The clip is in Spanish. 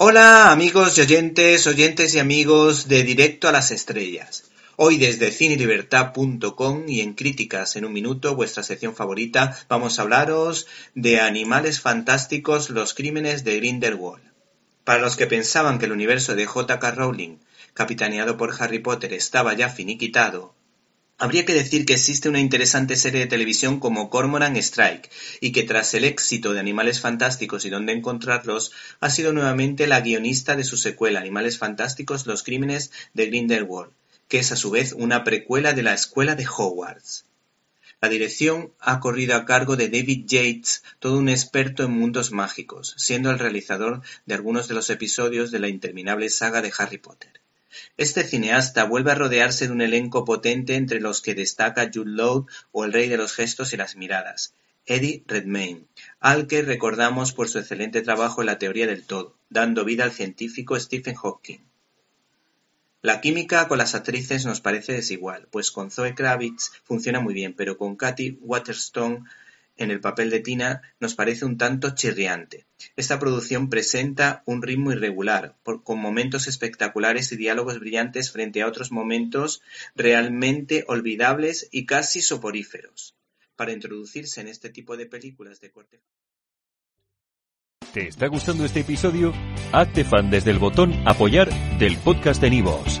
Hola amigos y oyentes, oyentes y amigos de Directo a las Estrellas. Hoy desde cinelibertad.com y en Críticas en un Minuto, vuestra sección favorita, vamos a hablaros de Animales Fantásticos, los crímenes de Grindelwald. Para los que pensaban que el universo de J.K. Rowling, capitaneado por Harry Potter, estaba ya finiquitado, Habría que decir que existe una interesante serie de televisión como Cormoran Strike, y que tras el éxito de Animales Fantásticos y Dónde encontrarlos, ha sido nuevamente la guionista de su secuela Animales Fantásticos Los Crímenes de Grindelwald, que es a su vez una precuela de la Escuela de Hogwarts. La dirección ha corrido a cargo de David Yates, todo un experto en mundos mágicos, siendo el realizador de algunos de los episodios de la interminable saga de Harry Potter. Este cineasta vuelve a rodearse de un elenco potente entre los que destaca Jude Law o el rey de los gestos y las miradas, Eddie Redmayne, al que recordamos por su excelente trabajo en la teoría del todo, dando vida al científico Stephen Hawking. La química con las actrices nos parece desigual, pues con Zoe Kravitz funciona muy bien, pero con Katy Waterstone en el papel de Tina nos parece un tanto chirriante. Esta producción presenta un ritmo irregular, con momentos espectaculares y diálogos brillantes frente a otros momentos realmente olvidables y casi soporíferos. Para introducirse en este tipo de películas de corte. ¿Te está gustando este episodio? Hazte fan desde el botón Apoyar del podcast de Nivos.